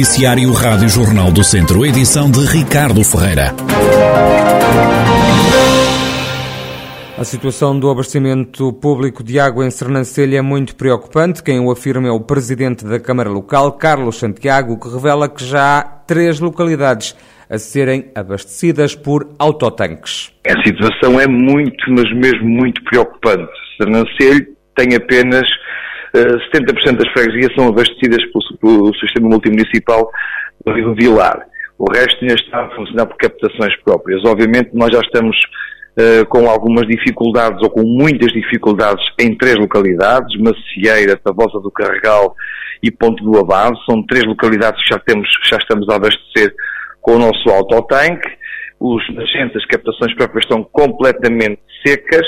Noticiário Rádio Jornal do Centro, edição de Ricardo Ferreira. A situação do abastecimento público de água em Sernancelha é muito preocupante. Quem o afirma é o presidente da Câmara Local, Carlos Santiago, que revela que já há três localidades a serem abastecidas por autotanques. A situação é muito, mas mesmo muito preocupante. Sernancelho tem apenas 70% das freguesias são abastecidas pelo, pelo sistema multimunicipal do Rio Vilar. O resto ainda está a funcionar por captações próprias. Obviamente, nós já estamos uh, com algumas dificuldades, ou com muitas dificuldades, em três localidades, Macieira, Tavosa do Carregal e Ponte do Avanço. São três localidades que já, temos, já estamos a abastecer com o nosso autotanque. Os nascentes, as captações próprias estão completamente secas.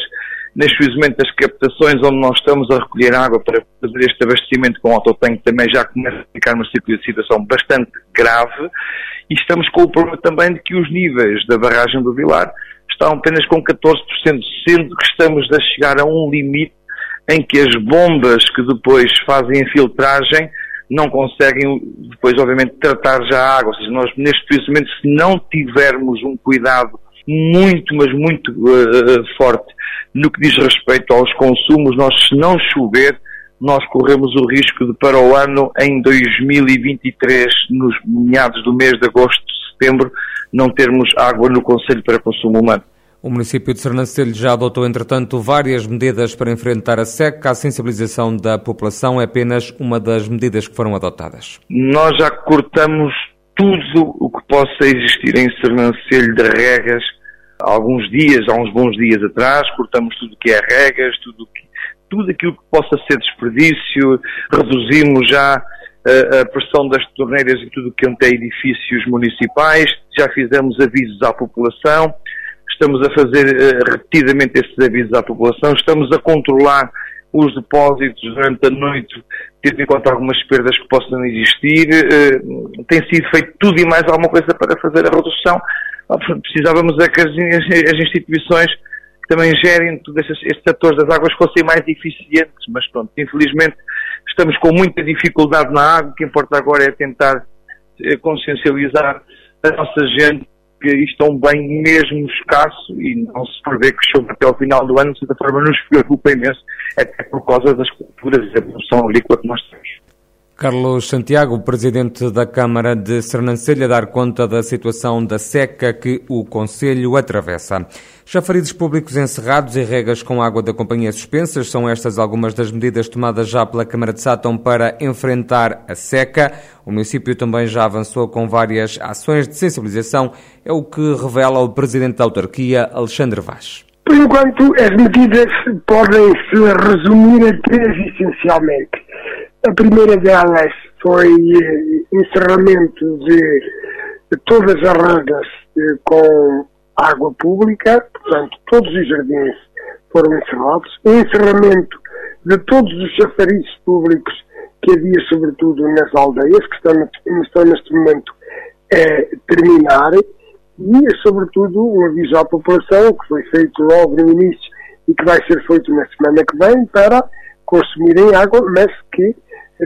Neste precisamente das captações onde nós estamos a recolher água para fazer este abastecimento com autotanque também já começa a ficar uma situação bastante grave e estamos com o problema também de que os níveis da barragem do Vilar estão apenas com 14%, sendo que estamos a chegar a um limite em que as bombas que depois fazem a filtragem não conseguem depois, obviamente, tratar já a água. Ou seja, nós neste precisamente, se não tivermos um cuidado muito, mas muito uh, forte no que diz respeito aos consumos, nós se não chover, nós corremos o risco de para o ano, em 2023, nos meados do mês de agosto, setembro, não termos água no Conselho para consumo humano. O município de Sernancelho já adotou, entretanto, várias medidas para enfrentar a seca. A sensibilização da população é apenas uma das medidas que foram adotadas. Nós já cortamos tudo o que possa existir em Sernancelho de regas há alguns dias, há uns bons dias atrás, cortamos tudo o que é regas, tudo, tudo aquilo que possa ser desperdício, reduzimos já a, a pressão das torneiras e tudo o que é edifícios municipais, já fizemos avisos à população, estamos a fazer uh, repetidamente esses avisos à população, estamos a controlar os depósitos durante a noite, tendo em conta algumas perdas que possam existir. Uh, tem sido feito tudo e mais alguma coisa para fazer a redução. Precisávamos é que as, as instituições que também gerem todos estes, estes atores das águas fossem mais eficientes, mas pronto, infelizmente estamos com muita dificuldade na água, o que importa agora é tentar eh, consciencializar a nossa gente que isto é bem mesmo escasso e não se prevê que chove até ao final do ano, de certa forma nos preocupa imenso, até por causa das culturas e da produção agrícola que nós temos. Carlos Santiago, presidente da Câmara de Sernancelha, dar conta da situação da seca que o Conselho atravessa. Chafarides públicos encerrados e regas com água da companhia suspensas são estas algumas das medidas tomadas já pela Câmara de Sátão para enfrentar a seca. O município também já avançou com várias ações de sensibilização, é o que revela o presidente da autarquia, Alexandre Vaz. Por enquanto, as medidas podem se resumir a três essencialmente. A primeira delas foi eh, encerramento de, todas as redes eh, com água pública, portanto, todos os jardins foram encerrados. O encerramento de todos os chafarizes públicos que havia, sobretudo nas aldeias, que estão, estão neste momento a terminar, e, sobretudo, um aviso à população, que foi feito logo no início e que vai ser feito na semana que vem, para consumirem água, mas que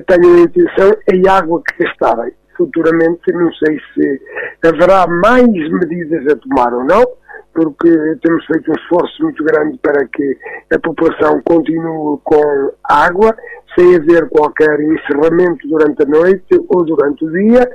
tenho a intenção a água que gastarem. Futuramente, não sei se haverá mais medidas a tomar ou não, porque temos feito um esforço muito grande para que a população continue com água, sem haver qualquer encerramento durante a noite ou durante o dia.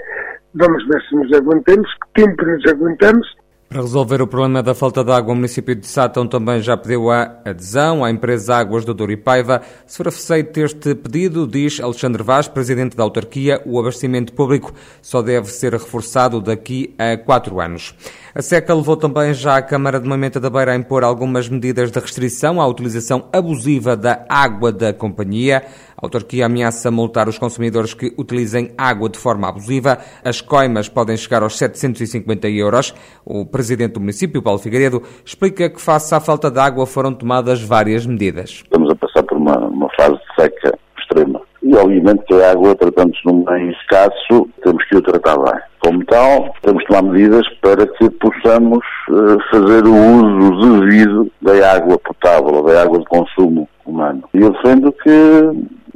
Vamos ver se nos aguentamos, que tempo nos aguentamos para resolver o problema da falta de água, o município de Sátão também já pediu a adesão à empresa Águas do Douro e Paiva. Se for aceito este pedido, diz Alexandre Vaz, presidente da autarquia, o abastecimento público só deve ser reforçado daqui a quatro anos. A SECA levou também já a Câmara de Mamenta da Beira a impor algumas medidas de restrição à utilização abusiva da água da companhia. A autarquia ameaça multar os consumidores que utilizem água de forma abusiva. As coimas podem chegar aos 750 euros. O presidente do município, Paulo Figueiredo, explica que face à falta de água foram tomadas várias medidas. Estamos a passar por uma, uma fase de seca extrema. E obviamente que a água, tratando-se num bem escasso, temos que o tratar bem. Como tal, temos que tomar medidas para que possamos uh, fazer o uso devido da água potável, da água de consumo humano. E eu defendo que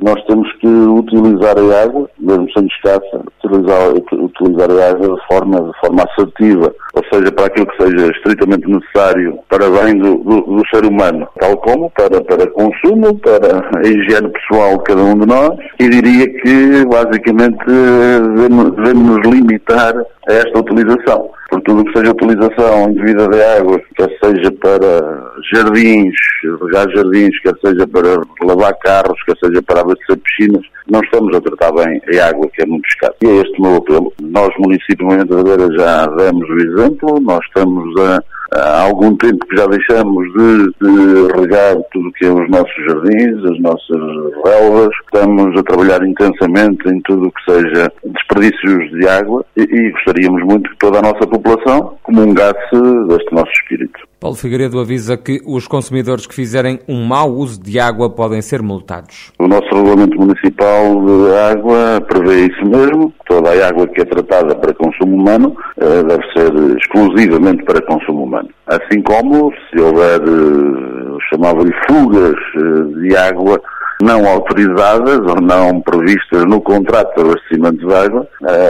nós temos que utilizar a água, mesmo sendo escassa, utilizar, utilizar a água de forma, de forma assertiva, ou seja, para aquilo que seja estritamente necessário para bem do, do, do ser humano, tal como para, para consumo, para a higiene pessoal de cada um de nós, e diria que basicamente devemos, devemos nos limitar a esta utilização. Por tudo o que seja utilização indevida de água, quer seja para jardins, regar jardins, quer seja para lavar carros, quer seja para abastecer piscinas, não estamos a tratar bem a água que é muito escassa. E é este o meu apelo. Nós, município de Moimenta já demos o exemplo, nós estamos a há algum tempo que já deixamos de, de regar tudo o que é os nossos jardins, as nossas relvas, estamos a trabalhar intensamente em tudo o que seja desperdícios de água e, e gostaríamos muito que toda a nossa população comungasse deste nosso espírito. Paulo Figueiredo avisa que os consumidores que fizerem um mau uso de água podem ser multados. O nosso regulamento municipal de água prevê isso mesmo. Toda a água que é tratada para consumo humano eh, deve ser exclusivamente para consumo. Assim como se houver, eh, chamava-lhe fugas eh, de água não autorizadas ou não previstas no contrato de abastecimento de água,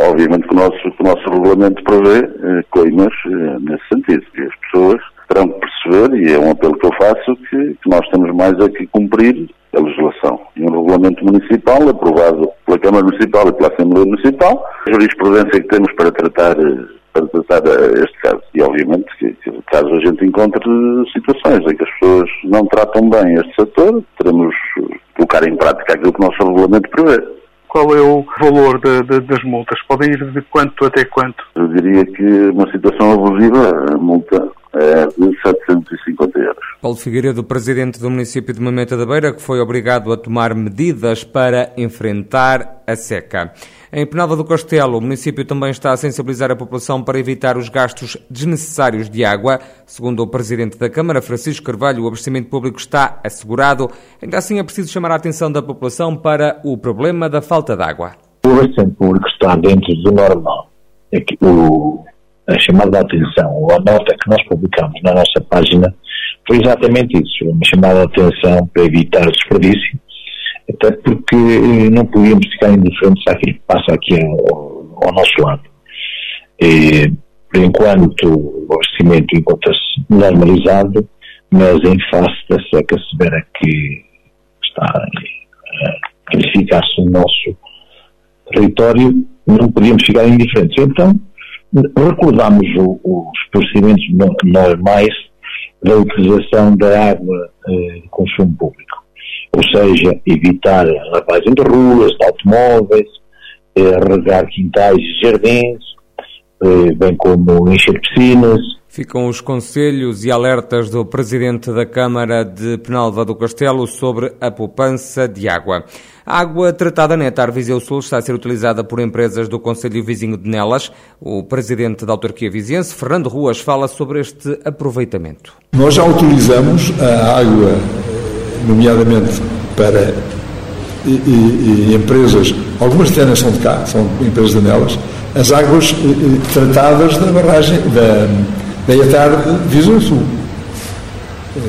obviamente que o nosso, que o nosso regulamento prevê coimas nesse sentido, que as pessoas terão que perceber, e é um apelo que eu faço, que, que nós temos mais a que cumprir a legislação. E um regulamento municipal aprovado pela Câmara Municipal e pela Assembleia Municipal, a jurisprudência que temos para tratar para tratar este caso. E obviamente que, que, caso a gente encontre situações em que as pessoas não tratam bem este setor, teremos que colocar em prática aquilo que o nosso regulamento prevê. Qual é o valor de, de, das multas? Podem ir de quanto até quanto? Eu diria que uma situação abusiva, a multa é de 750 euros. Paulo Figueiredo, presidente do município de Mameta da Beira, que foi obrigado a tomar medidas para enfrentar a seca. Em Penalva do Castelo, o município também está a sensibilizar a população para evitar os gastos desnecessários de água. Segundo o presidente da Câmara, Francisco Carvalho, o abastecimento público está assegurado. Ainda assim, é preciso chamar a atenção da população para o problema da falta de água. O abastecimento público está dentro do normal. É que o, a chamada de atenção, ou a nota que nós publicamos na nossa página, foi exatamente isso, uma chamada de atenção para evitar desperdício, até porque eh, não podíamos ficar indiferentes àquilo que passa aqui ao, ao nosso lado. E, por enquanto, o abastecimento encontra-se normalizado, mas em face da seca severa que está a verificar-se no nosso território, não podíamos ficar indiferentes. Então, recordamos o, os procedimentos normais da utilização da água eh, de consumo público. Ou seja, evitar a lavagem de ruas, de automóveis, eh, regar quintais e jardins, bem como encher piscinas, Ficam os conselhos e alertas do Presidente da Câmara de Penalva do Castelo sobre a poupança de água. A água tratada na Etar Viseu Sul está a ser utilizada por empresas do Conselho Vizinho de Nelas. O Presidente da Autarquia Viziense, Fernando Ruas, fala sobre este aproveitamento. Nós já utilizamos a água, nomeadamente para e, e, e empresas, algumas até são de cá, são empresas de Nelas, as águas tratadas da barragem, da meia tarde Visão Sul. É,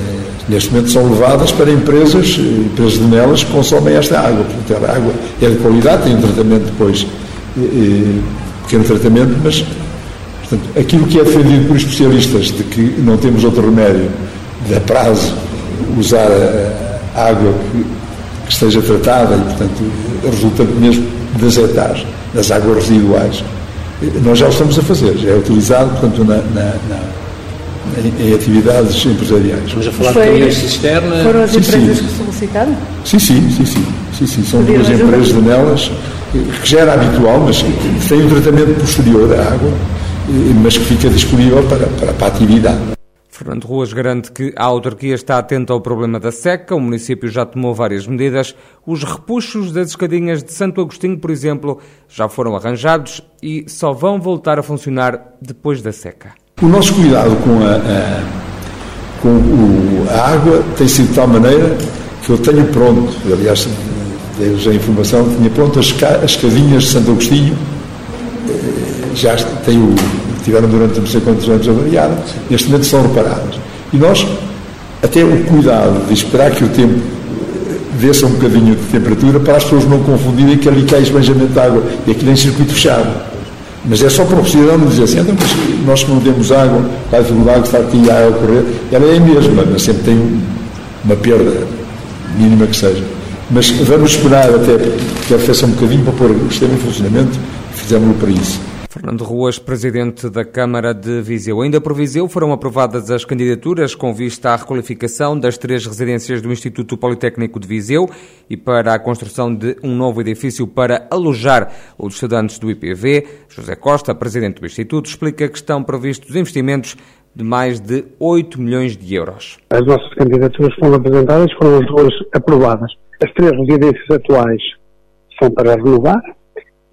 neste momento são levadas para empresas, empresas de nelas que consomem esta água. Portanto, a água é de qualidade, tem um tratamento depois, pequeno tratamento, mas portanto, aquilo que é defendido por especialistas de que não temos outro remédio de a prazo usar a água que, que, esteja tratada e, portanto, resultante mesmo das etares, das águas residuais, nós já o estamos a fazer, já é utilizado, portanto, na, na, na em, em, atividades empresariais. Estamos a falar Foi, de caminhões cisterna. Foram as sim, empresas sim. que solicitaram? Sim, sim, sim, sim. sim, sim. São duas empresas de nelas, que já era habitual, mas que têm um tratamento posterior à água, mas que fica disponível para, para, para a atividade. Fernando Ruas garante que a autarquia está atenta ao problema da seca. O município já tomou várias medidas. Os repuxos das escadinhas de Santo Agostinho, por exemplo, já foram arranjados e só vão voltar a funcionar depois da seca. O nosso cuidado com a, a com o, a água tem sido de tal maneira que eu tenho pronto, aliás, dei-vos a informação, tinha pronto as, as escadinhas de Santo Agostinho, eh, já tenho tiveram durante não sei quantos anos avariadas, neste momento são reparadas. E nós, até o cuidado de esperar que o tempo desça um bocadinho de temperatura para as pessoas não confundirem que ali cai esbanjamento de água e aquilo é circuito fechado. Mas é só para o cidadão dizer assim, então, mas nós que não temos água, a dificuldade que está aqui a água correr, ela é a mesma, mas sempre tem uma perda mínima que seja. Mas vamos esperar até que arrefeça um bocadinho para pôr o sistema em funcionamento fizemos-lo para isso. Fernando Ruas, presidente da Câmara de Viseu. Ainda por Viseu foram aprovadas as candidaturas com vista à requalificação das três residências do Instituto Politécnico de Viseu e para a construção de um novo edifício para alojar os estudantes do IPV. José Costa, presidente do Instituto, explica que estão previstos investimentos de mais de 8 milhões de euros. As nossas candidaturas foram apresentadas, foram as duas aprovadas. As três residências atuais são para renovar,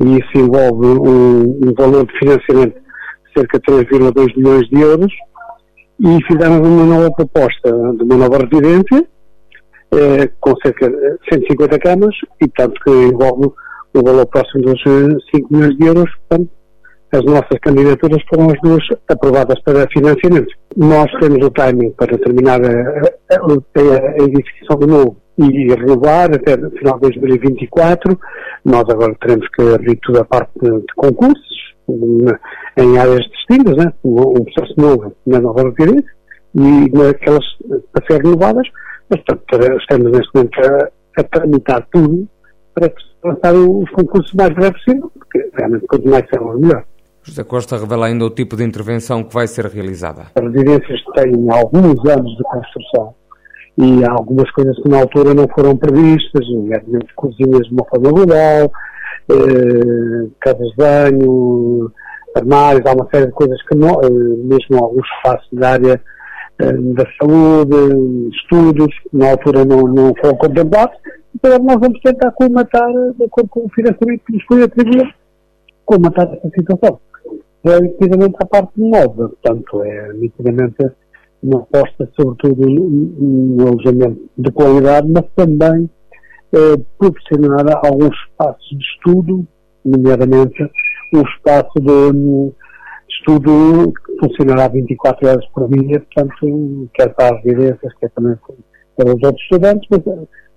e isso envolve um, um valor de financiamento de cerca de 3,2 milhões de euros. E fizemos uma nova proposta de uma nova residência eh, com cerca de 150 camas e portanto que envolve um valor próximo dos 5 milhões de euros, portanto as nossas candidaturas foram as duas aprovadas para financiamento. Nós temos o timing para terminar a, a, a edificação do novo e renovar até o final de 2024. Nós agora teremos que abrir toda a parte de concursos em áreas distintas, né? um processo novo na nova residência e naquelas a ser renovadas, mas portanto, estamos neste momento a, a tramitar tudo para lançar os concursos o mais breve possível, porque realmente quanto mais serão, melhor. José Costa revela ainda o tipo de intervenção que vai ser realizada. As residências têm alguns anos de construção e há algumas coisas que na altura não foram previstas, nomeadamente cozinhas de uma forma rural, eh, casas de banho, armários, há uma série de coisas que não, eh, mesmo alguns espaços da área eh, da saúde, estudos, na altura não, não foram contemplados, então nós vamos tentar colmatar, de acordo com o financiamento que nos foi atribuído, colmatar essa situação relativamente à parte nova. Portanto, é nitidamente uma aposta, sobretudo, no alojamento de qualidade, mas também eh, proporcionar alguns espaços de estudo, nomeadamente um espaço de estudo que funcionará 24 horas por dia, portanto, quer para as residências, quer também para os outros estudantes, mas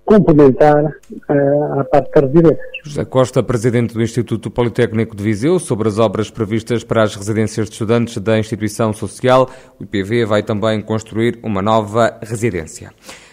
complementar uh, a parte cardíaca. José Costa, presidente do Instituto Politécnico de Viseu, sobre as obras previstas para as residências de estudantes da instituição social, o IPV vai também construir uma nova residência.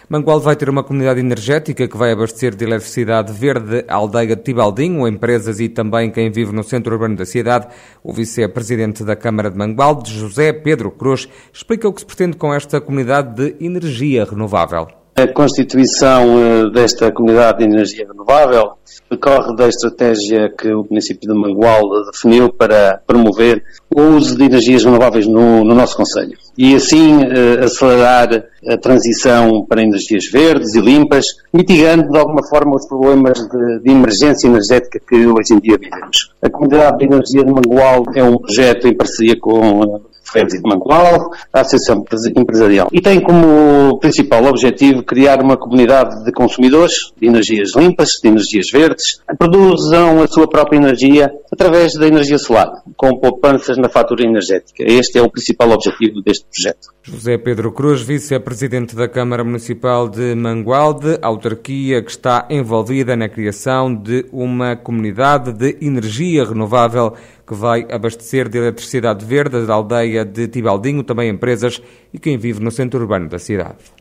Mangual vai ter uma comunidade energética que vai abastecer de eletricidade verde a aldeia de Tibaldinho, empresas e também quem vive no centro urbano da cidade. O vice-presidente da Câmara de Mangual, José Pedro Cruz, explica o que se pretende com esta comunidade de energia renovável. A constituição eh, desta comunidade de energia renovável decorre da estratégia que o município de Mangual definiu para promover o uso de energias renováveis no, no nosso Conselho e assim eh, acelerar a transição para energias verdes e limpas, mitigando de alguma forma os problemas de, de emergência energética que hoje em dia vivemos. A comunidade de energia de Mangual é um projeto em parceria com Ferros de Mangual, a Associação Empresarial. E tem como principal objetivo criar uma comunidade de consumidores de energias limpas, de energias verdes, que produzam a sua própria energia através da energia solar, com poupanças na fatura energética. Este é o principal objetivo deste projeto. José Pedro Cruz, vice-presidente da Câmara Municipal de Mangualde, autarquia que está envolvida na criação de uma comunidade de energia renovável que vai abastecer de eletricidade verde a aldeia de Tibaldinho, também empresas e quem vive no centro urbano da cidade.